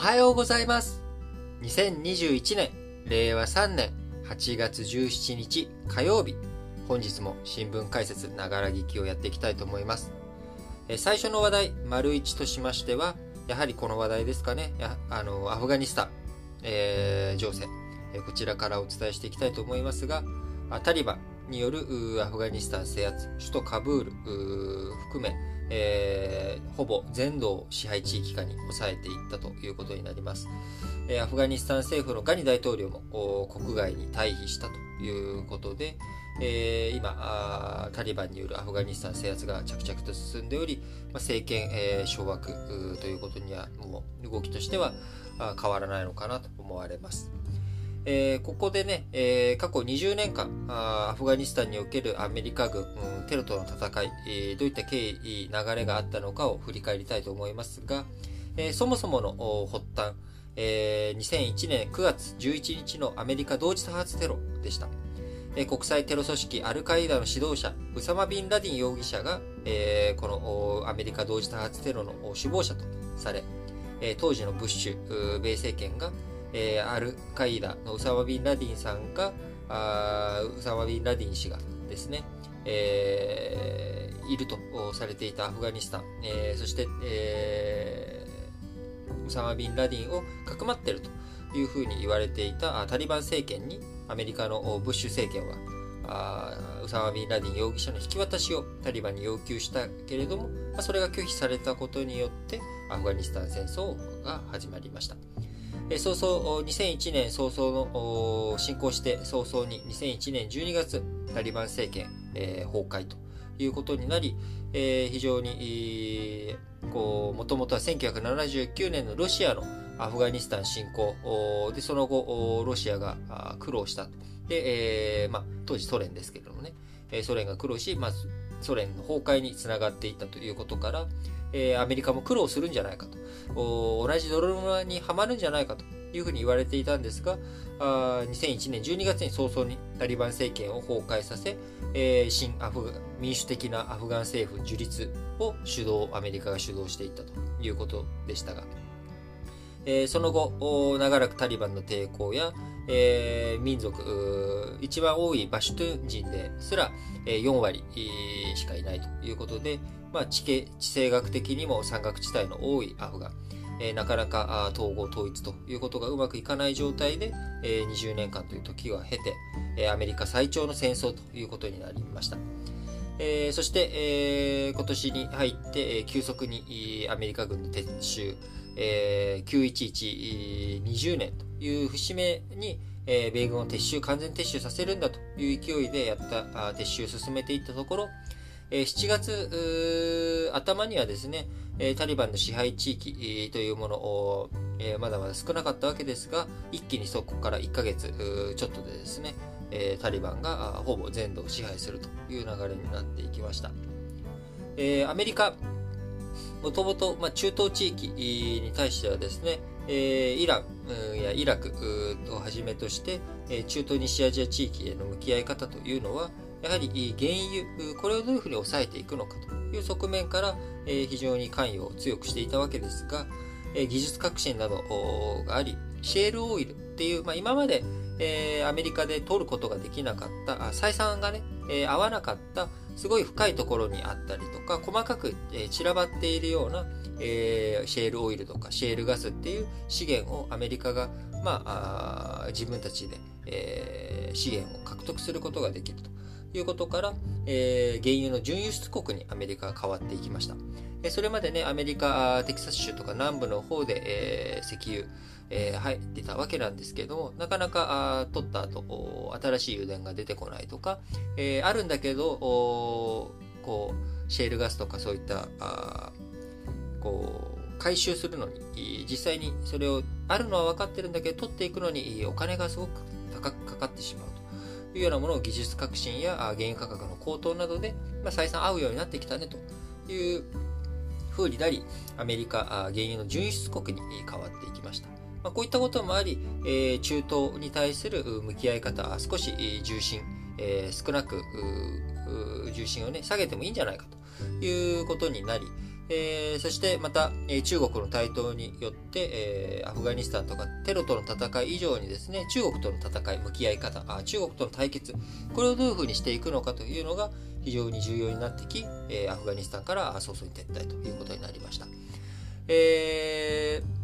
はようございます。2021年令和3年8月17日火曜日。本日も新聞解説ながら聞きをやっていきたいと思います。え最初の話題丸1としましてはやはりこの話題ですかね。やあのアフガニスタン、えー、情勢。えこちらからお伝えしていきたいと思いますがタリバンによるアフガニスタン制圧首都カブール含めえー、ほぼ全土を支配地域下に抑えていったということになります。えー、アフガニスタン政府のガニ大統領も国外に退避したということで、えー、今タリバンによるアフガニスタン制圧が着々と進んでおり、まあ、政権、えー、掌握ということにはもう動きとしては変わらないのかなと思われます。えー、ここでね、えー、過去20年間アフガニスタンにおけるアメリカ軍、うん、テロとの戦い、えー、どういった経緯、流れがあったのかを振り返りたいと思いますが、えそもそもの発端、え2001年9月11日のアメリカ同時多発テロでした。え国際テロ組織アルカイダの指導者、ウサマ・ビン・ラディン容疑者が、えこのアメリカ同時多発テロの首謀者とされ、え当時のブッシュ米政権がえー、アルカイダのウサマ・ビン・ラディンさんが、あウサマ・ビン・ラディン氏がですね、えー、いるとされていたアフガニスタン、えー、そして、えー、ウサマ・ビン・ラディンをかくまっているというふうに言われていたタリバン政権にアメリカのブッシュ政権はあウサマ・ビン・ラディン容疑者の引き渡しをタリバンに要求したけれども、まあ、それが拒否されたことによってアフガニスタン戦争が始まりました。え早々、2001年早々の進行して早々に2001年12月、タリバン政権、えー、崩壊ということになり、えー、非常に、こう、もともとは1979年のロシアのアフガニスタン侵攻で、その後、ロシアが苦労したと。で、えー、まあ、当時ソ連ですけれどもね、ソ連が苦労し、まずソ連の崩壊につながっていったということから、えー、アメリカも苦労するんじゃないかと、同じ泥沼にはまるんじゃないかというふうに言われていたんですが、あ2001年12月に早々にタリバン政権を崩壊させ、えー、新アフ民主的なアフガン政府樹立を主導、アメリカが主導していったということでしたが、えー、その後、長らくタリバンの抵抗や、えー、民族、一番多いバシュトゥン人ですら、えー、4割しかいないということで、まあ、地形、地政学的にも山岳地帯の多いアフガン、えー、なかなか統合統一ということがうまくいかない状態で、えー、20年間という時を経て、えー、アメリカ最長の戦争ということになりました。えー、そして、えー、今年に入って、えー、急速にアメリカ軍の撤収、えー、911、20年という節目に、えー、米軍を撤収、完全撤収させるんだという勢いでやったあ撤収を進めていったところ、え7月頭にはですね、えタリバンの支配地域というものを、えまだまだ少なかったわけですが、一気にそこから1ヶ月ちょっとでですね、えタリバンがほぼ全土を支配するという流れになっていきました。えアメリカ、もともと、まあ中東地域に対してはですね、えイランやイラクをはじめとして、え中東西アジア地域への向き合い方というのは、やはり原油、これをどういうふうに抑えていくのかという側面から、え非常に関与を強くしていたわけですが、え技術革新などがあり、シェールオイルっていう、まあ、今まで、えアメリカで取ることができなかった、採算がね、え合わなかったすごい深いところにあったりとか、細かく、え散らばっているような、えシェールオイルとかシェールガスっていう資源をアメリカが、まあ、あ自分たちで、えー、資源を獲得することができると。いうことから、えー、原油の準輸出国にアメリカが変わっていきました。それまでね、アメリカ、テキサス州とか南部の方で、えー、石油、えー、入ってたわけなんですけど、なかなかあ取った後、新しい油田が出てこないとか、えー、あるんだけど、こう、シェールガスとかそういった、あこう、回収するのに、実際にそれを、あるのは分かってるんだけど、取っていくのにお金がすごく高くかかってしまうと。いうようなものを技術革新や原油価格の高騰などで、まあ、採算合うようになってきたねという風になり、アメリカ、原油の準輸出国に変わっていきました。まあ、こういったこともあり、えー、中東に対する向き合い方、少し重心、えー、少なく重心をね、下げてもいいんじゃないかということになり、えー、そしてまた、えー、中国の台頭によって、えー、アフガニスタンとかテロとの戦い以上にですね、中国との戦い、向き合い方、あ中国との対決、これをどういうふうにしていくのかというのが非常に重要になってき、え、アフガニスタンから早々に撤退ということになりました。えー、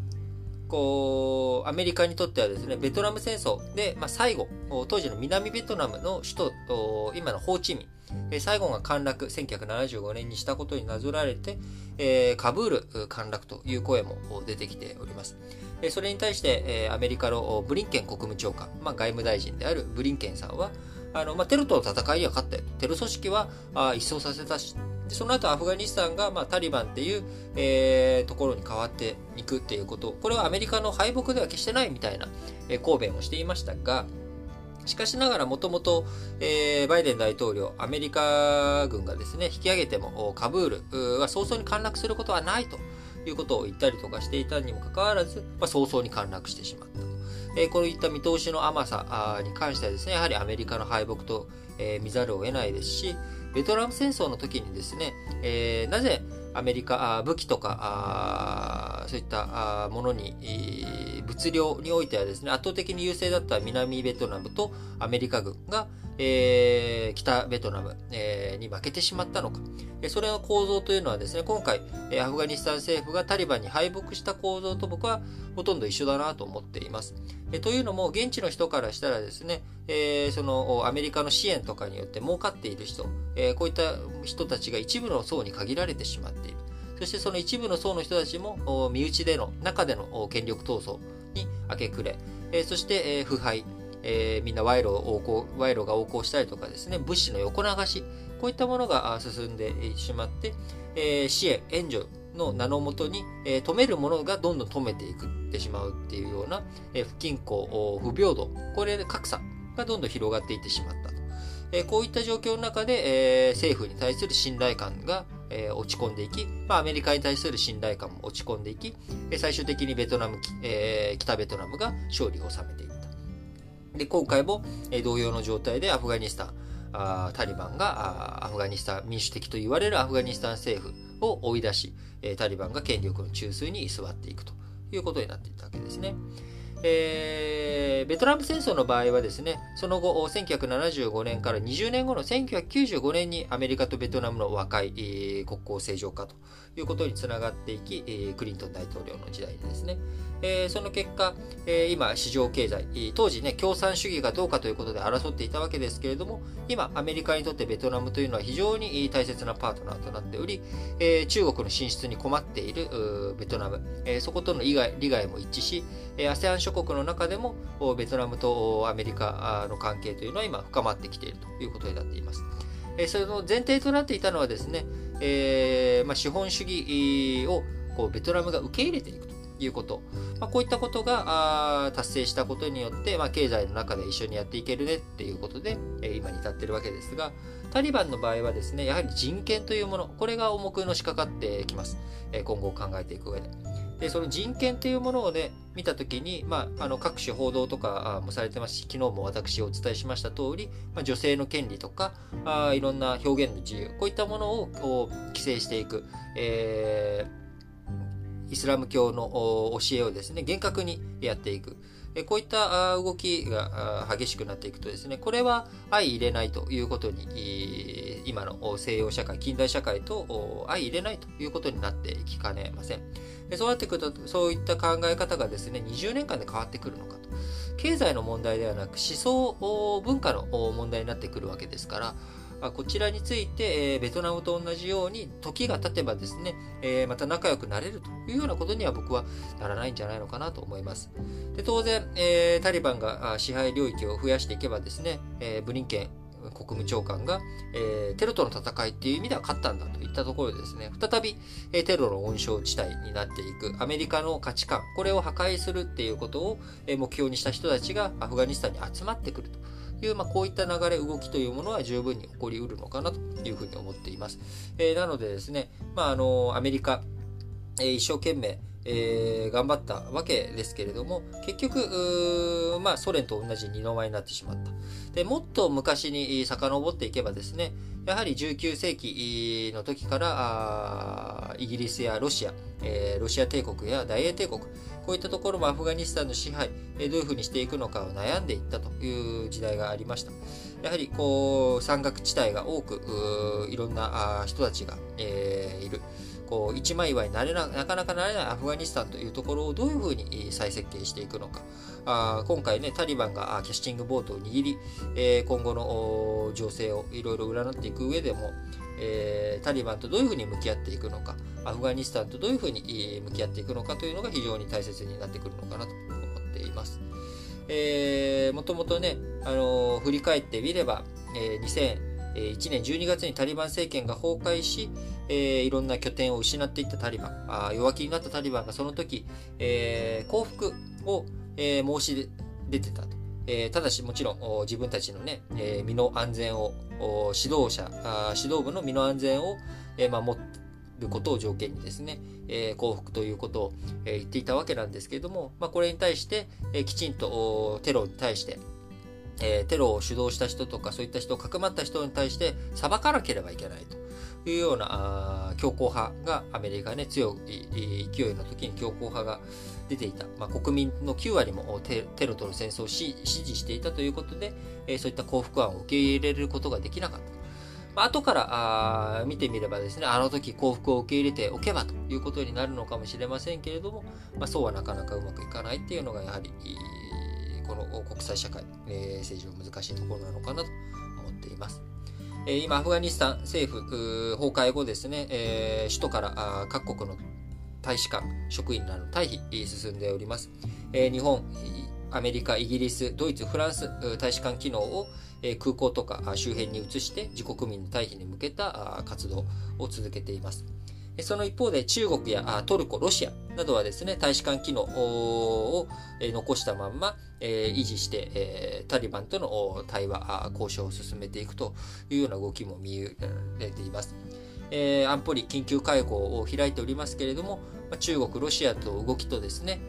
こう、アメリカにとってはですね、ベトナム戦争で、まあ、最後、当時の南ベトナムの首都、今のホーチミン、最後が陥落、1975年にしたことになぞられて、えー、カブール陥落という声も出てきております。それに対して、アメリカのブリンケン国務長官、まあ、外務大臣であるブリンケンさんは、あのまあ、テロとの戦いには勝ったよ。テロ組織は一掃させたし、でその後アフガニスタンが、まあ、タリバンっていう、えー、ところに変わっていくっていうこと、これはアメリカの敗北では決してないみたいな、えー、抗弁をしていましたが、しかしながらもともと、バイデン大統領、アメリカ軍がですね、引き上げてもカブールは早々に陥落することはないということを言ったりとかしていたにもかかわらず、まあ、早々に陥落してしまった。え、こういった見通しの甘さに関してはですね、やはりアメリカの敗北と、え、見ざるを得ないですし、ベトナム戦争の時にですね、え、なぜアメリカ、武器とか、そういったものに、物量においてはですね、圧倒的に優勢だった南ベトナムとアメリカ軍が、えー、北ベトナム、えー、に負けてしまったのか。それの構造というのはですね、今回、アフガニスタン政府がタリバンに敗北した構造と僕はほとんど一緒だなと思っています。えというのも、現地の人からしたらですね、えー、そのアメリカの支援とかによって儲かっている人、え、こういった人たちが一部の層に限られてしまっている。そしてその一部の層の人たちも身内での、中での権力闘争に明け暮れ、そして、腐敗、えみんな賄賂を横行、賄賂が横行したりとかですね、物資の横流し、こういったものが進んでしまって、え支援、援助の名のもとに、え止めるものがどんどん止めていくってしまうっていうような、え不均衡、不平等、これで格差がどんどん広がっていってしまったと。えこういった状況の中で、え政府に対する信頼感が、え落ち込んでいき、まあ、アメリカに対する信頼感も落ち込んでいき、え最終的にベトナム、え、北ベトナムが勝利を収めていった。で、今回も、え同様の状態でアフガニスタン、あタリバンがアフガニスタン、民主的と言われるアフガニスタン政府を追い出し、えタリバンが権力の中枢に居座っていくということになっていったわけですね。えー、ベトナム戦争の場合はですね、その後、1975年から20年後の1995年にアメリカとベトナムの和解、国交正常化と。いうことにつながっていき、えー、クリントン大統領の時代にですね、えー、その結果、えー、今、市場経済、当時ね、共産主義がどうかということで争っていたわけですけれども、今、アメリカにとってベトナムというのは非常に大切なパートナーとなっており、えー、中国の進出に困っているベトナム、えー、そことの利害利害も一致し、ASEAN 諸国の中でもベトナムとアメリカの関係というのは今深まってきているということになっています。その前提となっていたのはですね、えーまあ、資本主義をこうベトナムが受け入れていくということ。まあ、こういったことが達成したことによって、まあ、経済の中で一緒にやっていけるねっていうことで、えー、今に至ってるわけですが、タリバンの場合はですね、やはり人権というもの、これが重くのしかかってきます。えー、今後考えていく上で。で、その人権というものをね、見た時に、まあ、あの、各種報道とかもされてますし、昨日も私お伝えしました通り、まあ、女性の権利とか、あいろんな表現の自由、こういったものをこう規制していく、えーイスラム教の教えをですね、厳格にやっていく。こういった動きが激しくなっていくとですね、これは相入れないということに、今の西洋社会、近代社会と相入れないということになっていきかねません。そうなってくると、そういった考え方がですね、20年間で変わってくるのかと。経済の問題ではなく、思想、文化の問題になってくるわけですから、こちらについて、えベトナムと同じように時が経てばですね、えまた仲良くなれるというようなことには僕はならないんじゃないのかなと思います。で当然、えタリバンが支配領域を増やしていけばですね、えブリンケン国務長官が、えー、テロとの戦いっていう意味では勝ったんだといったところでですね、再び、えー、テロの温床地帯になっていくアメリカの価値観、これを破壊するっていうことを、えー、目標にした人たちがアフガニスタンに集まってくると。いう、まあ、こういった流れ、動きというものは十分に起こりうるのかなというふうに思っています。えー、なのでですね、まあ、あの、アメリカ、えー、一生懸命、えー、頑張ったわけですけれども、結局、まあ、ソ連と同じ二の舞になってしまった。で、もっと昔に遡っていけばですね、やはり19世紀の時からイギリスやロシア、えー、ロシア帝国や大英帝国、こういったところもアフガニスタンの支配、えどういうふうにしていくのかを悩んでいったという時代がありました。やはりこう山岳地帯が多くいろんな人たちが、えー、いる。こう一枚岩になれななかなかなれないアフガニスタンというところをどういうふうに再設計していくのか。あ今回ね、タリバンがキャスティングボートを握り、えー、今後の情勢をいろいろ占っていく上でも、えー、タリバンとどういうふうに向き合っていくのか、アフガニスタンとどういうふうに向き合っていくのかというのが非常に大切になってくるのかなと思っています。えー、もともとね、あのー、振り返ってみれば、えー、2001年12月にタリバン政権が崩壊し、えー、いろんな拠点を失っていったタリバン、あ弱気になったタリバンがその時、えー、降伏を、えー、申し出てたと。えー、ただしもちろん自分たちのね、えー、身の安全を、指導者、指導部の身の安全を、えー、守ることを条件にですね、えー、降伏ということを、え、言っていたわけなんですけれども、まあ、これに対して、え、きちんとテロに対して、え、テロを主導した人とかそういった人をかくまった人に対して裁かなければいけないと。いうような強硬派がアメリカね強い勢いの時に強硬派が出ていた、まあ、国民の9割もテロとの戦争を支持していたということで、そういった降伏案を受け入れることができなかった。まあ、後からあ見てみればですね、あの時幸福を受け入れておけばということになるのかもしれませんけれども、まあ、そうはなかなかうまくいかないっていうのがやはり、この国際社会、えー、政治の難しいところなのかなと思っています。えー、今、アフガニスタン政府崩壊後ですね、えー、首都から各国の大使館、職員らの退避進んでおります。え、日本、アメリカ、イギリス、ドイツ、フランス大使館機能を空港とか周辺に移して自国民の退避に向けた活動を続けています。その一方で中国やトルコ、ロシアなどはですね、大使館機能を残したまんま維持してタリバンとの対話、交渉を進めていくというような動きも見られています。安保理緊急会合を開いておりますけれども、中国、ロシアと動きとですね、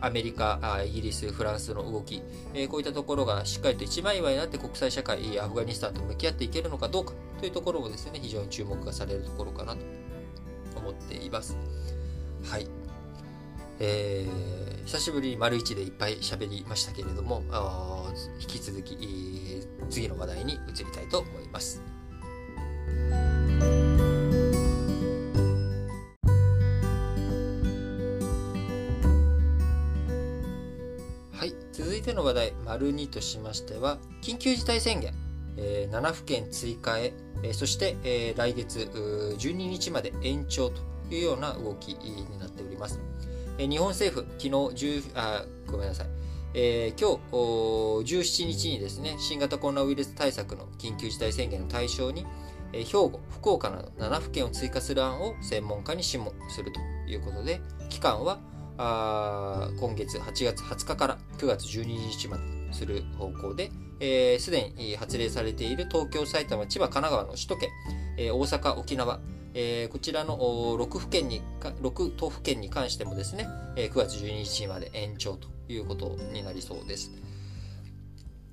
アメリカ、イギリス、フランスの動き、えこういったところがしっかりと一枚岩になって国際社会、アフガニスタンと向き合っていけるのかどうかというところもですね、非常に注目がされるところかなと思っています。はい。えー、久しぶりに丸一でいっぱい喋りましたけれども、引き続き、次の話題に移りたいと思います。はい続いての話題、丸2としましては、緊急事態宣言、えー、7府県追加へ、えー、そして、えー、来月12日まで延長というような動きになっております。えー、日本政府、昨日10あ、ごめんなさい。えー、今日17日にですね、新型コロナウイルス対策の緊急事態宣言の対象に、兵庫、福岡など7府県を追加する案を専門家に諮問するということで、期間は今月8月20日から9月12日までする方向で、す、えー、で、に発令されている東京、埼玉、千葉、神奈川の首都圏、えー、大阪、沖縄、えー、こちらの6府県に、6都府県に関してもですね、えー、9月12日まで延長ということになりそうです。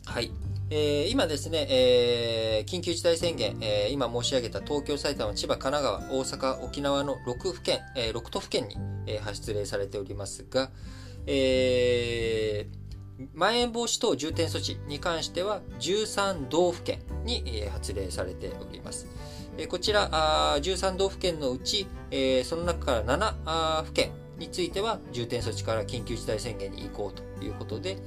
はい。えー、今ですね、えー、緊急事態宣言、えー、今申し上げた東京、埼玉、千葉、神奈川、大阪、沖縄の6府県、え、6都府県に、え、発令されておりますが、え、まん延防止等重点措置に関しては13道府県に、え、発令されております。え、こちらあ13道府県のうち、え、その中から7府県については重点措置から緊急事態宣言に移行ということで、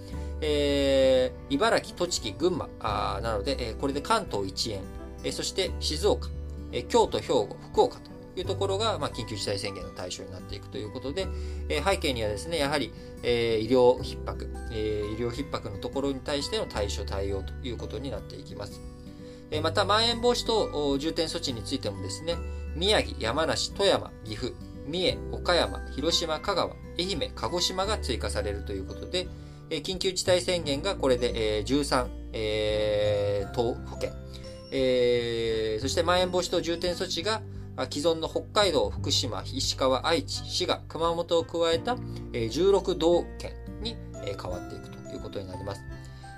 え、茨城、栃木、群馬あなので、えー、これで関東一円、えー、そして静岡、え、京都、兵庫、福岡というところが、まあ、緊急事態宣言の対象になっていくということで、え、背景にはですね、やはり、え、医療逼迫、え、医療逼迫のところに対しての対処対応ということになっていきます。え、また、まん延防止等重点措置についてもですね、宮城、山梨、富山、岐阜、三重、岡山、広島、香川、愛媛、鹿児島が追加されるということで、え緊急事態宣言がこれで、え13、えー、都府県、えー、そしてまん延防止等重点措置が既存の北海道、福島、石川、愛知、滋賀、熊本を加えた、え16道県に、変わっていくということになります。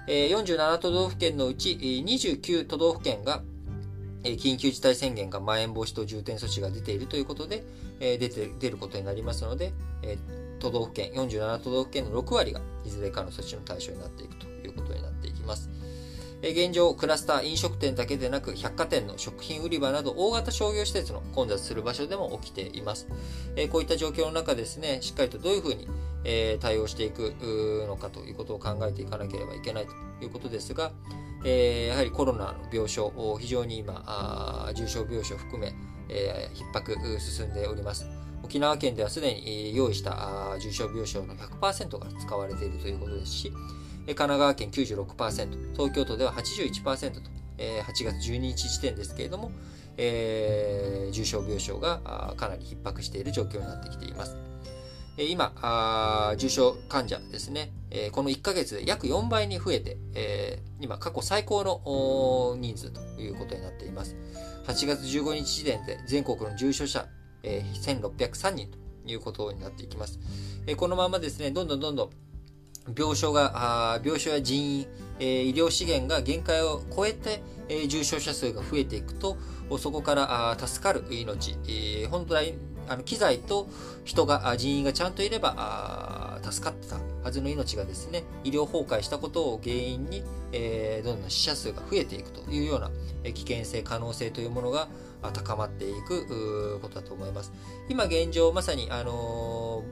47都道府県のうち29都道府県が緊急事態宣言がまん延防止等重点措置が出ているということで、出て出ることになりますので、都道府県、47都道府県の6割がいずれかの措置の対象になっていくということになっていきます。現状、クラスター、飲食店だけでなく、百貨店の食品売り場など、大型商業施設の混雑する場所でも起きています。こういった状況の中ですね、しっかりとどういうふうに対応していくのかということを考えていかなければいけないということですが、やはりコロナの病床、非常に今、重症病床含め、逼迫進んでおります。沖縄県ではすでに用意した重症病床の100%が使われているということですし、神奈川県96%、東京都では81%と、8月12日時点ですけれども、えー、重症病床がかなり逼迫している状況になってきています。今、重症患者ですね、この1ヶ月で約4倍に増えて、今過去最高の人数ということになっています。8月15日時点で全国の重症者、1603人ということになっていきます。このままですね、どんどんどんどん病床が、病床や人員、医療資源が限界を超えて、重症者数が増えていくと、そこから助かる命、本来、あの機材と人が、人員がちゃんといれば助かってたはずの命がですね、医療崩壊したことを原因に、えどんどん死者数が増えていくというような危険性、可能性というものが高まっていくことだと思います。今現状、まさに、あの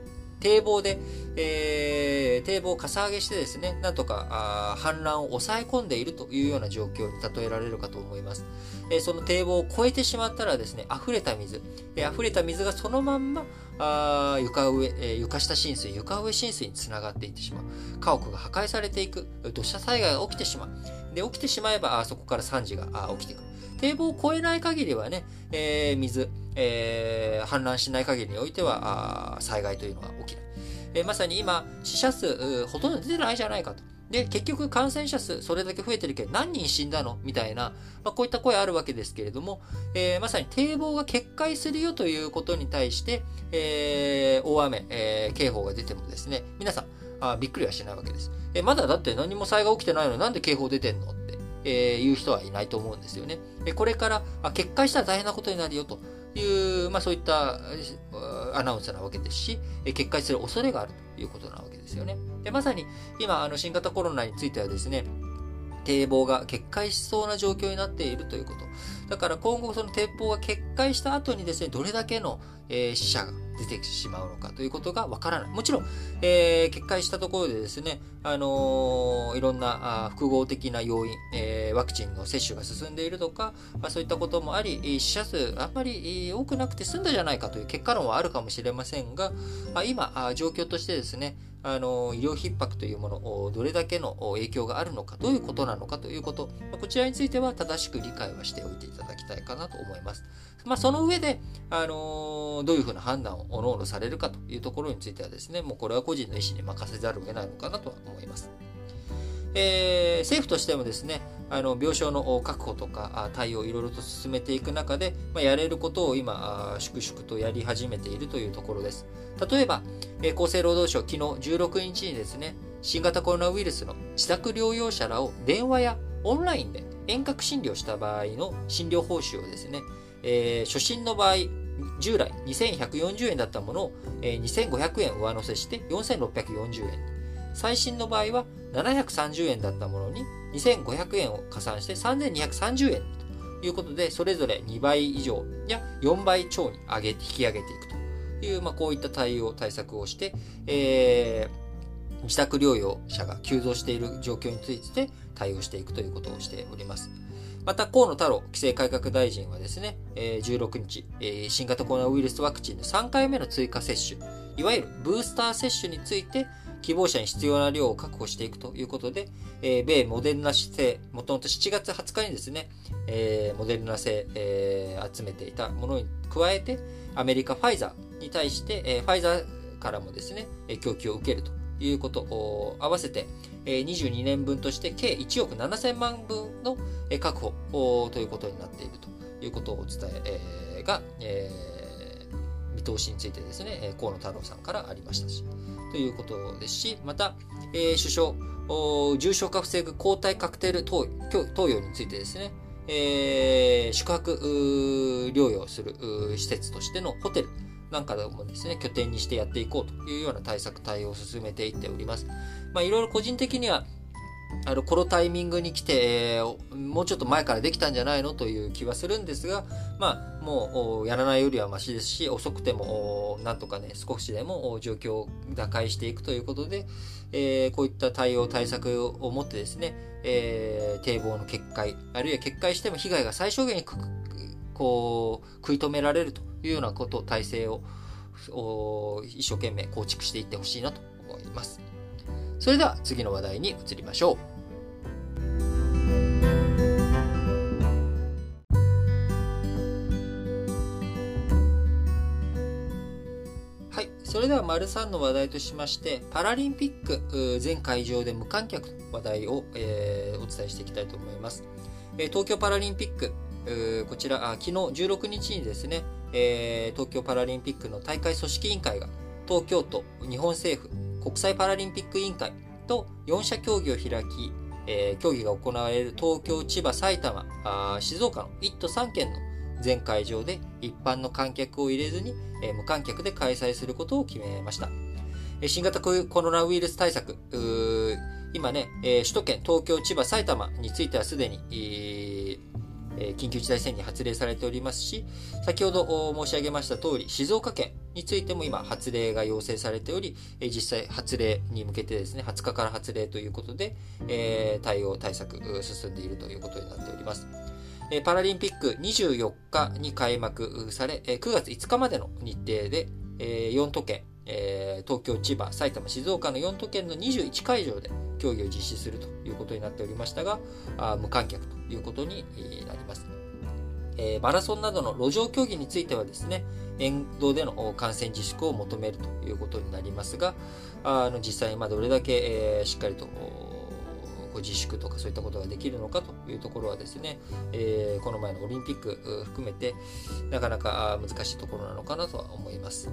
堤防で、えー、堤防をかさ上げしてですね、なんとか氾濫を抑え込んでいるというような状況に例えられるかと思います。えー、その堤防を越えてしまったらですね、溢れた水、えー、溢れた水がそのまんまあ床上、えー、床下浸水、床上浸水につながっていってしまう。家屋が破壊されていく。土砂災害が起きてしまう。で、起きてしまえば、あそこから惨事があ起きてくる。堤防を越えない限りはね、えー、水、えー、氾濫しない限りにおいては、災害というのは起きない。えー、まさに今、死者数、ほとんど出てないじゃないかと。で、結局感染者数、それだけ増えてるけど、何人死んだのみたいな、まあ、こういった声あるわけですけれども、えー、まさに堤防が決壊するよということに対して、えー、大雨、えー、警報が出てもですね、皆さん、あびっくりはしないわけです。えまだだって何も災害起きてないのになんで警報出てんのえー、いう人はいないと思うんですよね。でこれからあ決壊したら大変なことになるよという、まあそういったアナウンスなわけですし、決壊する恐れがあるということなわけですよね。でまさに今、あの新型コロナについてはですね、堤防が決壊しそうな状況になっているということ。だから今後その鉄砲が決壊した後にですね、どれだけの、えー、死者が出てしまうのかということがわからない。もちろん、えー、決壊したところでですね、あのー、いろんなあ複合的な要因、えー、ワクチンの接種が進んでいるとか、まあ、そういったこともあり、死者数あんまり多くなくて済んだじゃないかという結果論はあるかもしれませんが、ま今、状況としてですね、あの医療逼迫というものを、どれだけの影響があるのか、どういうことなのかということ、こちらについては正しく理解はしておいていただきたいかなと思います。まあ、その上で、あのどういうふうな判断をおのおのされるかというところについてはですね、もうこれは個人の意思に任せざるを得ないのかなとは思います。えー、政府としてもですね、あの病床の確保とか対応をいろいろと進めていく中で、まあ、やれることを今、粛々とやり始めているというところです。例えば、えー、厚生労働省、昨日16日にですね、新型コロナウイルスの自宅療養者らを電話やオンラインで遠隔診療した場合の診療報酬をですね、えー、初診の場合、従来2140円だったものを、えー、2500円上乗せして4640円。最新の場合は730円だったものに2500円を加算して3230円ということで、それぞれ2倍以上や4倍超に上げ引き上げていくという、まあ、こういった対応、対策をして、えー、自宅療養者が急増している状況について対応していくということをしております。また、河野太郎規制改革大臣はですね、16日、新型コロナウイルスワクチンの3回目の追加接種、いわゆるブースター接種について、希望者に必要な量を確保していくということで、米モデルナ製、もともと7月20日にですね、モデルナ製、集めていたものに加えて、アメリカファイザーに対して、ファイザーからもですね、供給を受けるということを合わせて、22年分として計1億7000万分の確保ということになっているということをお伝えが、え、見通しについてですね、河野太郎さんからありましたし、ということですし、また、えー、首相、重症化防ぐ抗体カクテル投与についてですね、えー、宿泊療養する施設としてのホテルなんかでもですね、拠点にしてやっていこうというような対策、対応を進めていっております。まあ、いろいろ個人的には、あの、このタイミングに来て、えー、もうちょっと前からできたんじゃないのという気はするんですが、まあ、もう、やらないよりはマシですし、遅くても、なんとかね、少しでも状況を打開していくということで、えー、こういった対応、対策を持ってですね、えー、堤防の決壊、あるいは決壊しても被害が最小限にこう、食い止められるというようなこと、体制を一生懸命構築していってほしいなと思います。それでは次の話題に移りましょう。はい。それでは、丸3の話題としまして、パラリンピック全会場で無観客の話題を、えー、お伝えしていきたいと思います。え東京パラリンピック、こちらあ、昨日16日にですね、えー、東京パラリンピックの大会組織委員会が、東京都、日本政府、国際パラリンピック委員会と4者協議を開き、えー、競技が行われる東京、千葉、埼玉、あ静岡の1都3県の全会場で一般の観客を入れずに、えー、無観客で開催することを決めました。えー、新型コロナウイルス対策、今ね、えー、首都圏、東京、千葉、埼玉についてはすでに、えーえ緊急事態宣言発令されておりますし、先ほど申し上げました通り、静岡県についても今発令が要請されており、え実際発令に向けてですね、20日から発令ということで、え対応対策進んでいるということになっております。パラリンピック24日に開幕され、9月5日までの日程で、4都県、東京、千葉、埼玉、静岡の4都県の21会場で競技を実施するということになっておりましたが、無観客ということになります。えー、マラソンなどの路上競技についてはですね、沿道での感染自粛を求めるということになりますが、あの実際にどれだけ、えー、しっかりと自粛とかそういったことができるのかというところはですね、えー、この前のオリンピック含めてなかなか難しいところなのかなとは思います。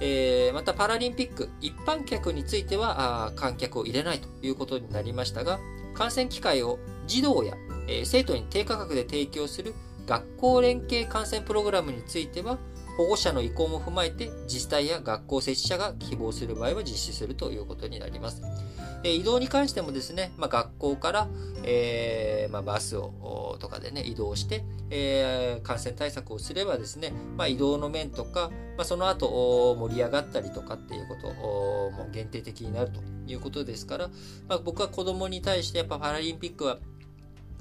えー、またパラリンピック一般客については観客を入れないということになりましたが観戦機会を児童や、えー、生徒に低価格で提供する学校連携観戦プログラムについては保護者の意向も踏まえて自治体や学校設置者が希望する場合は実施するということになります。え移動に関してもですね、まあ、学校から、えー、まあ、バスをとかでね、移動して、えー、感染対策をすればですね、まあ、移動の面とか、ま、その後盛り上がったりとかっていうことも限定的になるということですから、ま、僕は子供に対してやっぱパラリンピックは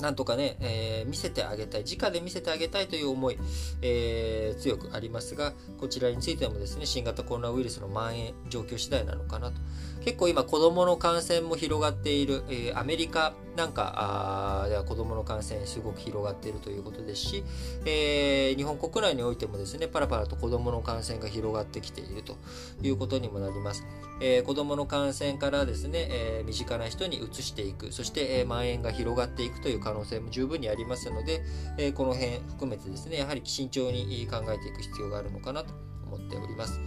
なんとかね、えー、見せてあげたい、直で見せてあげたいという思い、えー、強くありますが、こちらについてもですね、新型コロナウイルスの蔓延状況次第なのかなと。結構今子供の感染も広がっている、えー、アメリカなんかでは子供の感染すごく広がっているということですし、えー、日本国内においてもですね、パラパラと子供の感染が広がってきているということにもなります。えー、子供の感染からですね、えー、身近な人に移していく、そして、えー、蔓延が広がっていくという可能性も十分にありますので、え、この辺含めてですね、やはり慎重に考えていく必要があるのかなと思っております。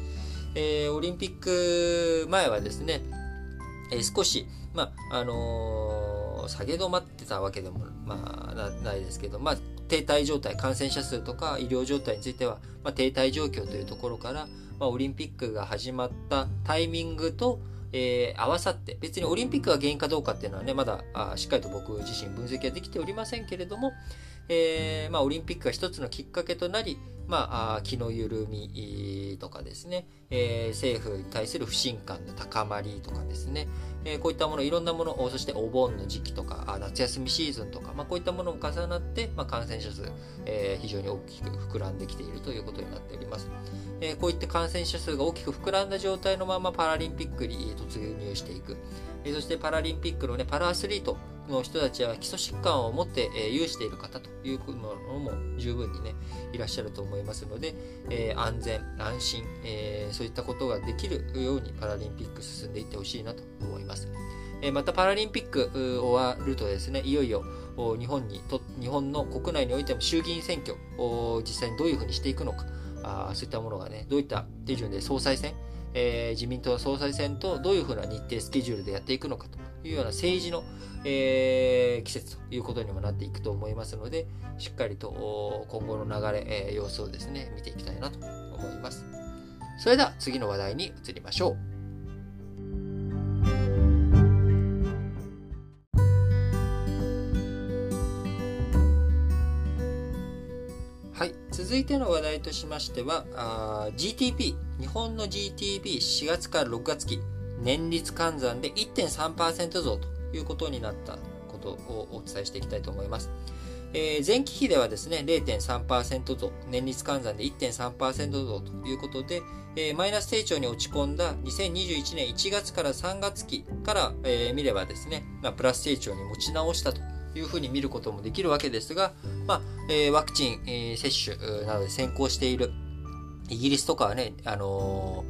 えー、オリンピック前はですね、えー、少し、まあ、あのー、下げ止まってたわけでも、まあ、ないですけど、まあ、停滞状態、感染者数とか医療状態については、まあ、停滞状況というところから、まあ、オリンピックが始まったタイミングと、えー、合わさって、別にオリンピックが原因かどうかっていうのはね、まだあしっかりと僕自身分析はできておりませんけれども、えー、まあ、オリンピックが一つのきっかけとなり、まあ、気の緩みとかですね、えー、政府に対する不信感の高まりとかですね、えー、こういったもの、いろんなもの、そしてお盆の時期とか、夏休みシーズンとか、まあ、こういったものも重なって、まあ、感染者数、えー、非常に大きく膨らんできているということになっております。え、こういった感染者数が大きく膨らんだ状態のままパラリンピックに突入していく。え、そしてパラリンピックのね、パラアスリートの人たちは基礎疾患を持って、え、有している方というのも十分にね、いらっしゃると思いますので、え、安全、安心、え、そういったことができるようにパラリンピック進んでいってほしいなと思います。え、またパラリンピック終わるとですね、いよいよ日本にと、日本の国内においても衆議院選挙を実際にどういうふうにしていくのか、あそういったものがね、どういった手順で総裁選、えー、自民党総裁選とどういうふうな日程、スケジュールでやっていくのかというような政治の、えー、季節ということにもなっていくと思いますので、しっかりと今後の流れ、えー、様子をですね、見ていきたいなと思います。それでは次の話題に移りましょう。続いての話題としましては、GTP、日本の GTP4 月から6月期、年率換算で1.3%増ということになったことをお伝えしていきたいと思います。えー、前期比ではですね、0.3%増、年率換算で1.3%増ということで、えー、マイナス成長に落ち込んだ2021年1月から3月期から、えー、見ればですね、まあ、プラス成長に持ち直したというふうに見ることもできるわけですが、まあ、えー、ワクチン、えー、接種などで先行しているイギリスとかはね、あの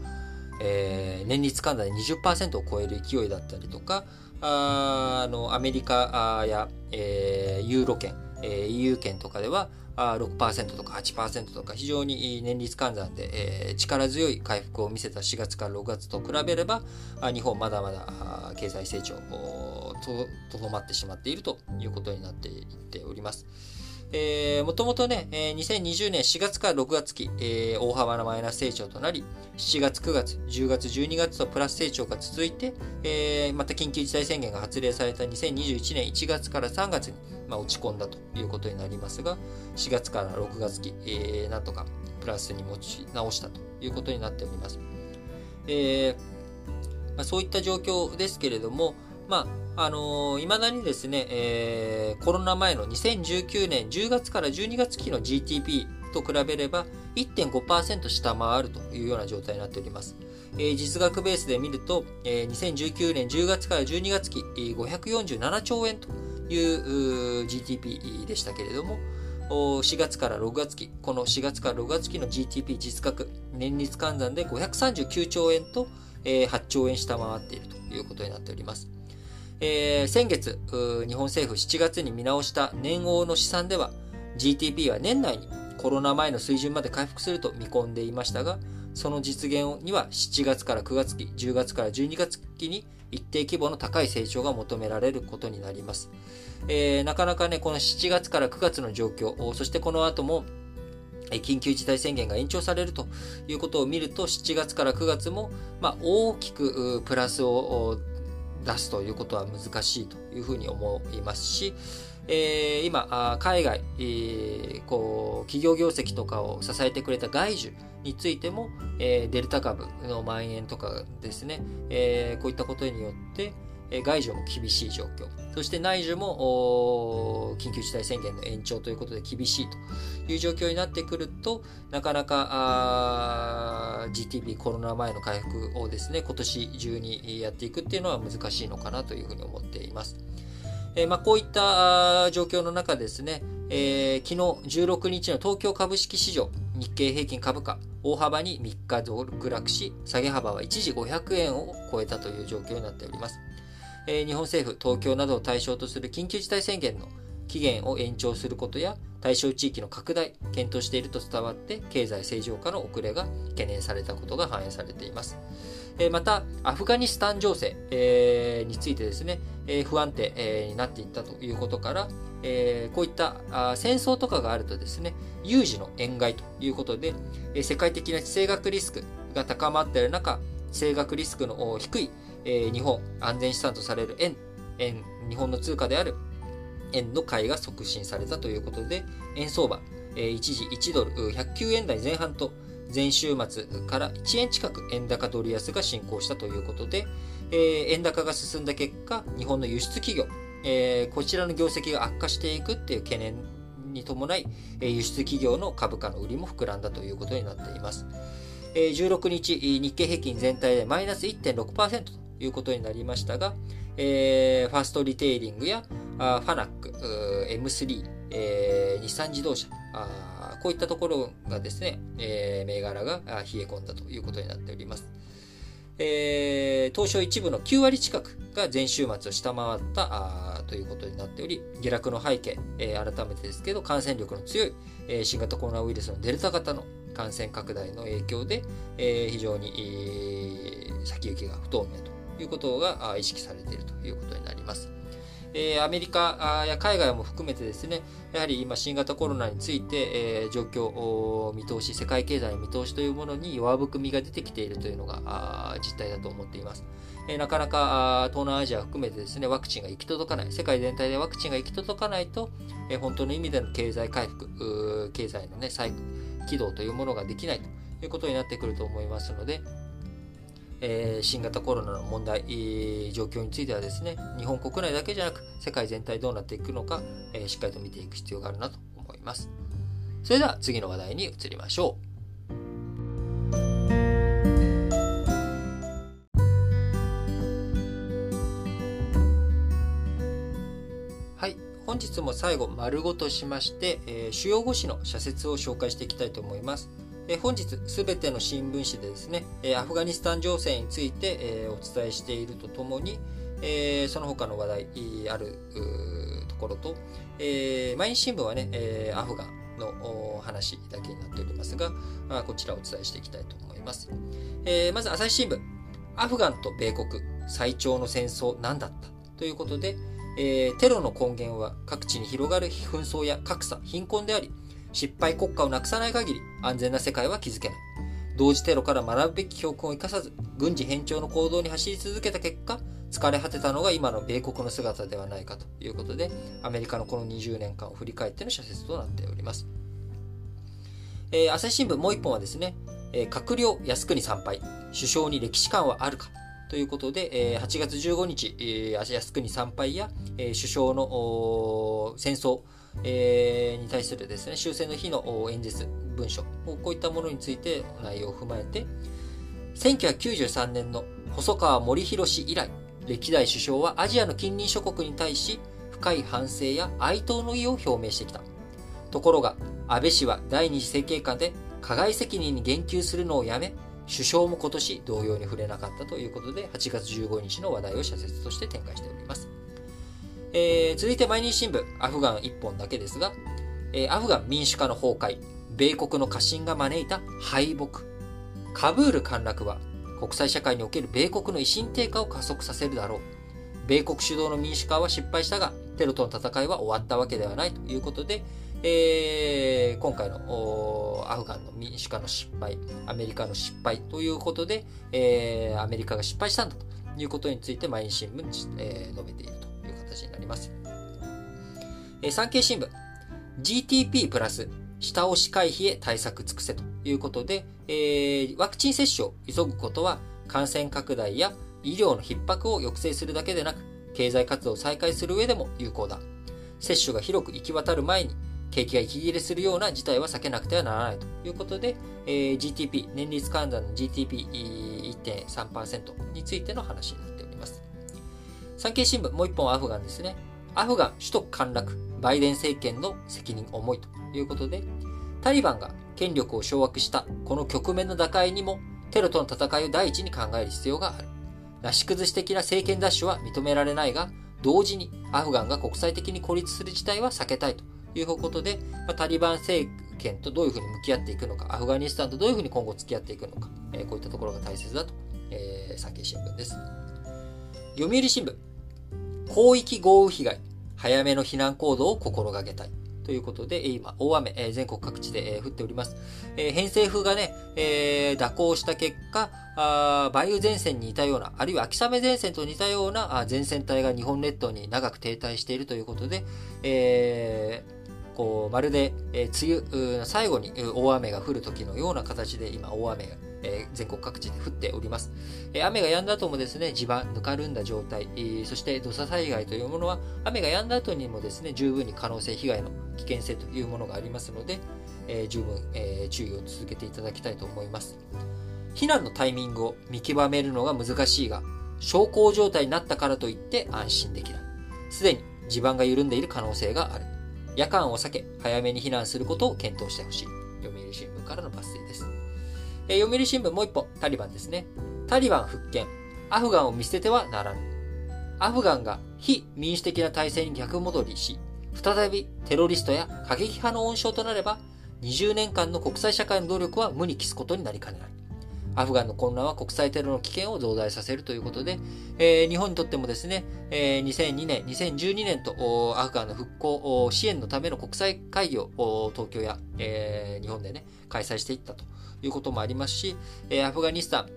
ー、えー、年率換算で20%を超える勢いだったりとか、ああのアメリカや、えー、ユーロ圏、えー、EU 圏とかでは6%とか8%とか非常に年率換算で、力強い回復を見せた4月から6月と比べれば日本まだまだ経済成長とどまってしまっているということになっていっております。もともとね、えー、2020年4月から6月期、えー、大幅なマイナス成長となり、7月、9月、10月、12月とプラス成長が続いて、えー、また緊急事態宣言が発令された2021年1月から3月に、まあ、落ち込んだということになりますが、4月から6月期、えー、なんとかプラスに持ち直したということになっております。えーまあ、そういった状況ですけれども、まあ、あのー、未だにですね、えー、コロナ前の2019年10月から12月期の GTP と比べれば1.5%下回るというような状態になっております。えー、実額ベースで見ると、えー、2019年10月から12月期、547兆円という GTP でしたけれども、4月から6月期、この4月から6月期の GTP 実額、年率換算で539兆円と、えー、8兆円下回っているということになっております。えー、先月、日本政府7月に見直した年王の試算では、GTP は年内にコロナ前の水準まで回復すると見込んでいましたが、その実現には7月から9月期、10月から12月期に一定規模の高い成長が求められることになります。えー、なかなかね、この7月から9月の状況、そしてこの後も緊急事態宣言が延長されるということを見ると、7月から9月も、まあ、大きくプラスを出すということは難しいというふうに思いますし、えー、今、海外、えー、こう、企業業績とかを支えてくれた外需についても、えー、デルタ株の蔓延とかですね、え、こういったことによって、え外需も厳しい状況。そして内需も緊急事態宣言の延長ということで厳しいという状況になってくると、なかなか GTP コロナ前の回復をですね、今年中にやっていくっていうのは難しいのかなというふうに思っています。えー、まあ、こういった状況の中ですね、えー、昨日16日の東京株式市場、日経平均株価、大幅に3日続落し、下げ幅は一時500円を超えたという状況になっております。えー、日本政府、東京などを対象とする緊急事態宣言の期限を延長することや、対象地域の拡大、検討していると伝わって、経済正常化の遅れが懸念されたことが反映されています。えまた、アフガニスタン情勢、についてですね、え不安定、になっていったということから、えこういったあ戦争とかがあるとですね、有事の円買いということで、え世界的な地政学リスクが高まっている中、地政学リスクの低い、え日本、安全資産とされる円、円、日本の通貨である円の買いが促進されたということで、円相場、え一時1ドル109円台前半と、前週末から1円近く円高ドル安が進行したということで、えー、円高が進んだ結果、日本の輸出企業、えー、こちらの業績が悪化していくっていう懸念に伴い、え、輸出企業の株価の売りも膨らんだということになっています。16日、日経平均全体でマイナス1.6%ということになりましたが、えー、ファーストリテイリングやあファナック、M3、えー、日産自動車、あこういったところがですね、えー、銘柄が冷え込んだということになっております。えー、東証一部の9割近くが前週末を下回ったあということになっており、下落の背景、えー、改めてですけど、感染力の強い、えー、新型コロナウイルスのデルタ型の感染拡大の影響で、えー、非常に、えー、先行きが不透明ということが意識されているということになります。えアメリカや海外も含めてですね、やはり今新型コロナについて、え状況、見通し、世界経済の見通しというものに弱含みが出てきているというのが実態だと思っています。えなかなか東南アジア含めてですね、ワクチンが行き届かない、世界全体でワクチンが行き届かないと、え本当の意味での経済回復、経済のね、再起動というものができないということになってくると思いますので、えー、新型コロナの問題、状況についてはですね、日本国内だけじゃなく、世界全体どうなっていくのか、えー、しっかりと見ていく必要があるなと思います。それでは次の話題に移りましょう。はい、本日も最後丸ごとしまして、えー、主要語詞の社説を紹介していきたいと思います。え本日すべての新聞紙でですね、えアフガニスタン情勢について、えお伝えしているとともに、えその他の話題あるところと、え毎日新聞はね、えアフガンの話だけになっておりますが、こちらをお伝えしていきたいと思います。えまず朝日新聞、アフガンと米国最長の戦争何だった？ということで、えテロの根源は各地に広がる紛争や格差、貧困であり、失敗国家をなくさない限り安全な世界は築けない。同時テロから学ぶべき教訓を生かさず、軍事偏重の行動に走り続けた結果、疲れ果てたのが今の米国の姿ではないかということで、アメリカのこの20年間を振り返っての社説となっております。えー、朝日新聞もう一本はですね、えー、閣僚靖国参拝、首相に歴史観はあるかということで、えー、8月15日、えー、靖国参拝や、えー、首相の戦争、えー、に対するですね、終戦の日の演説、文書、こういったものについて内容を踏まえて、1993年の細川森弘以来、歴代首相はアジアの近隣諸国に対し、深い反省や哀悼の意を表明してきた。ところが、安倍氏は第二次政権下で加害責任に言及するのをやめ、首相も今年同様に触れなかったということで、8月15日の話題を社説として展開しております。えー、続いて毎日新聞、アフガン1本だけですが、えー、アフガン民主化の崩壊、米国の過信が招いた敗北、カブール陥落は国際社会における米国の威信低下を加速させるだろう。米国主導の民主化は失敗したが、テロとの戦いは終わったわけではないということで、えー、今回のアフガンの民主化の失敗、アメリカの失敗ということで、えー、アメリカが失敗したんだということについて毎日新聞に、えー、述べていると。形になります。え産経新聞、GTP プラス下押し回避へ対策尽くせということで、えー、ワクチン接種を急ぐことは感染拡大や医療の逼迫を抑制するだけでなく、経済活動を再開する上でも有効だ。接種が広く行き渡る前に、景気が息切れするような事態は避けなくてはならないということで、えー、GTP、年率換算の GTP1.3% についての話になっています。産経新聞、もう一本アフガンですね。アフガン首都陥落、バイデン政権の責任重いということで、タリバンが権力を掌握したこの局面の打開にも、テロとの戦いを第一に考える必要がある。なし崩し的な政権奪取は認められないが、同時にアフガンが国際的に孤立する事態は避けたいということで、ま、タリバン政権とどういうふうに向き合っていくのか、アフガニスタンとどういうふうに今後付き合っていくのか、えー、こういったところが大切だと、えー、産経新聞です。読売新聞、広域豪雨被害、早めの避難行動を心がけたい。ということで、今、大雨、え全国各地で、え降っております。え偏西風がね、え蛇行した結果、あ梅雨前線に似たような、あるいは秋雨前線と似たようなあ前線帯が日本列島に長く停滞しているということで、えーこう、まるで、え、梅雨、最後に大雨が降る時のような形で今大雨が、えー、全国各地で降っております。えー、雨が止んだ後もですね、地盤、ぬかるんだ状態、えー、そして土砂災害というものは、雨が止んだ後にもですね、十分に可能性、被害の危険性というものがありますので、えー、十分、えー、注意を続けていただきたいと思います。避難のタイミングを見極めるのが難しいが、小康状態になったからといって安心できない。すでに地盤が緩んでいる可能性がある。夜間を避け、早めに避難することを検討してほしい。読売新聞からの抜粋です。えー、読売新聞もう一歩、タリバンですね。タリバン復権。アフガンを見捨ててはならぬ。アフガンが非民主的な体制に逆戻りし、再びテロリストや過激派の温床となれば、20年間の国際社会の努力は無に帰すことになりかねない。アフガンの混乱は国際テロの危険を増大させるということで、えー、日本にとってもですね、えー、2002年、2012年とアフガンの復興支援のための国際会議を東京や、えー、日本でね、開催していったということもありますし、えー、アフガニスタン、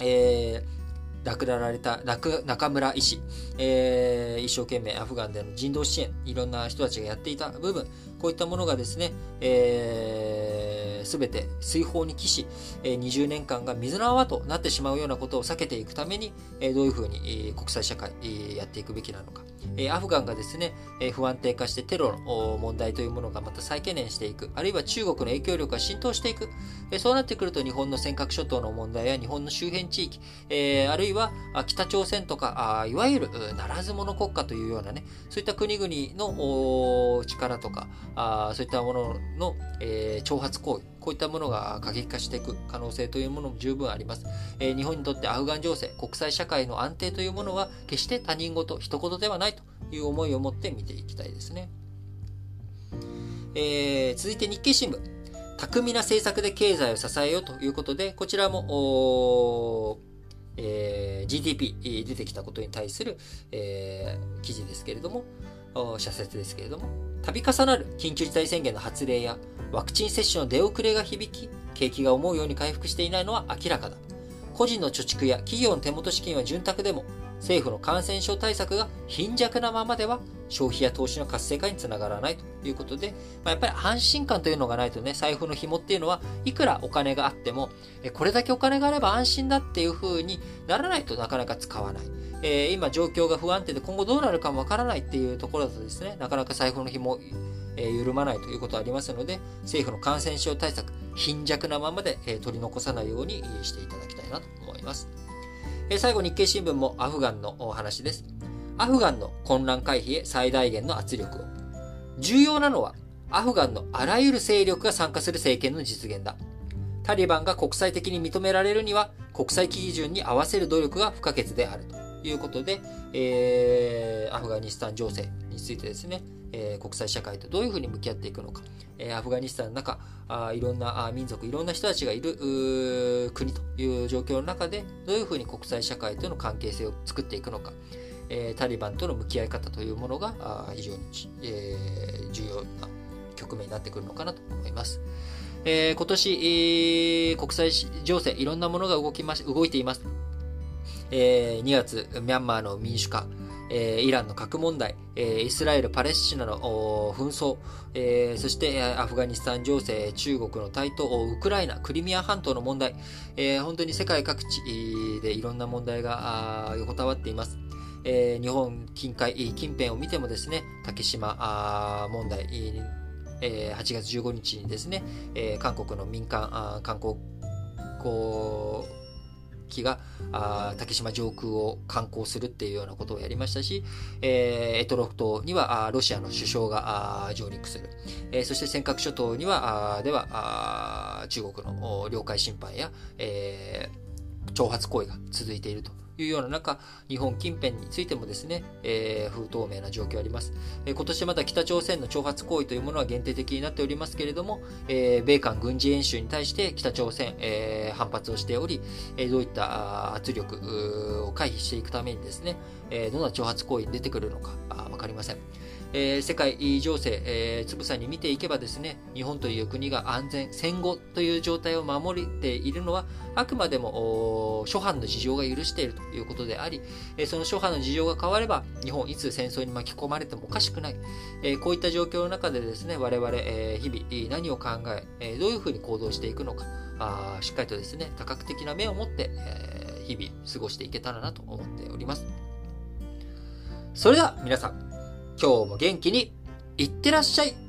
えー亡くなられた中村医師、えー、一生懸命アフガンでの人道支援、いろんな人たちがやっていた部分、こういったものがですね、えー、全て水泡に帰し、え、20年間が水の泡となってしまうようなことを避けていくために、え、どういうふうに、え、国際社会、え、やっていくべきなのか。えアフガンがですね、え不安定化してテロの問題というものがまた再懸念していく、あるいは中国の影響力が浸透していく、えそうなってくると日本の尖閣諸島の問題や日本の周辺地域、えあるいは北朝鮮とか、あいわゆるならず者国家というようなね、そういった国々の力とか、あそういったものの、え挑発行為、こういったものが過激化していく可能性というものも十分あります。え日本にとってアフガン情勢、国際社会の安定というものは決して他人事、一言ではないという思いを持って見ていきたいですね。えー、続いて日経新聞。巧みな政策で経済を支えようということで、こちらも、えー、GDP 出てきたことに対する、えー、記事ですけれども、社説ですけれども、度重なる緊急事態宣言の発令やワクチン接種の出遅れが響き、景気が思うように回復していないのは明らかだ。個人の貯蓄や企業の手元資金は潤沢でも、政府の感染症対策が貧弱なままでは消費や投資の活性化につながらないということで、まあ、やっぱり安心感というのがないとね、財布の紐っていうのはいくらお金があっても、これだけお金があれば安心だっていう風にならないとなかなか使わない。えー、今状況が不安定で今後どうなるかもわからないっていうところだとですね、なかなか財布の紐、えー、緩まないということはありますので、政府の感染症対策、貧弱なままで、えー、取り残さないようにしていただきたいなと思います。え最後日経新聞もアフガンのお話です。アフガンの混乱回避へ最大限の圧力を。重要なのは、アフガンのあらゆる勢力が参加する政権の実現だ。タリバンが国際的に認められるには、国際基準に合わせる努力が不可欠であるということで、えー、アフガニスタン情勢についてですね、えー、国際社会とどういうふうに向き合っていくのか、えー、アフガニスタンの中、あいろんな民族、いろんな人たちがいる国という状況の中で、どういうふうに国際社会との関係性を作っていくのか、えー、タリバンとの向き合い方というものがあ非常に、えー、重要な局面になってくるのかなと思います。えー、今年、えー、国際情勢、いろんなものが動きまし動いています。えー、2月、ミャンマーの民主化、えー、イランの核問題、えー、イスラエル・パレスチナの紛争、えー、そしてアフガニスタン情勢、中国の台頭、ウクライナ、クリミア半島の問題、えー、本当に世界各地でいろんな問題が横たわっています。えー、日本近海、近辺を見てもですね、竹島問題、えー、8月15日にですね、えー、韓国の民間観光機があ竹島上空を観光するっていうようなことをやりましたし、えー、エトロフ島にはあロシアの首相があ上陸する、えー、そして尖閣諸島にはあではあ中国の領海侵犯や、えー、挑発行為が続いていると。いうような中、日本近辺についてもですね、えー、不透明な状況あります。えー、今年まだ北朝鮮の挑発行為というものは限定的になっておりますけれども、えー、米韓軍事演習に対して北朝鮮、えー、反発をしており、えー、どういった圧力を回避していくためにですね、えー、どんな挑発行為に出てくるのかわかりません。えー、世界情勢、えー、つぶさに見ていけばですね、日本という国が安全、戦後という状態を守っているのは、あくまでも諸般の事情が許しているということであり、えー、その諸般の事情が変われば、日本いつ戦争に巻き込まれてもおかしくない。えー、こういった状況の中でですね、我々、えー、日々何を考ええ、どういうふうに行動していくのか、あしっかりとですね、多角的な目を持って、えー、日々過ごしていけたらなと思っております。それでは皆さん、今日も元気にいってらっしゃい。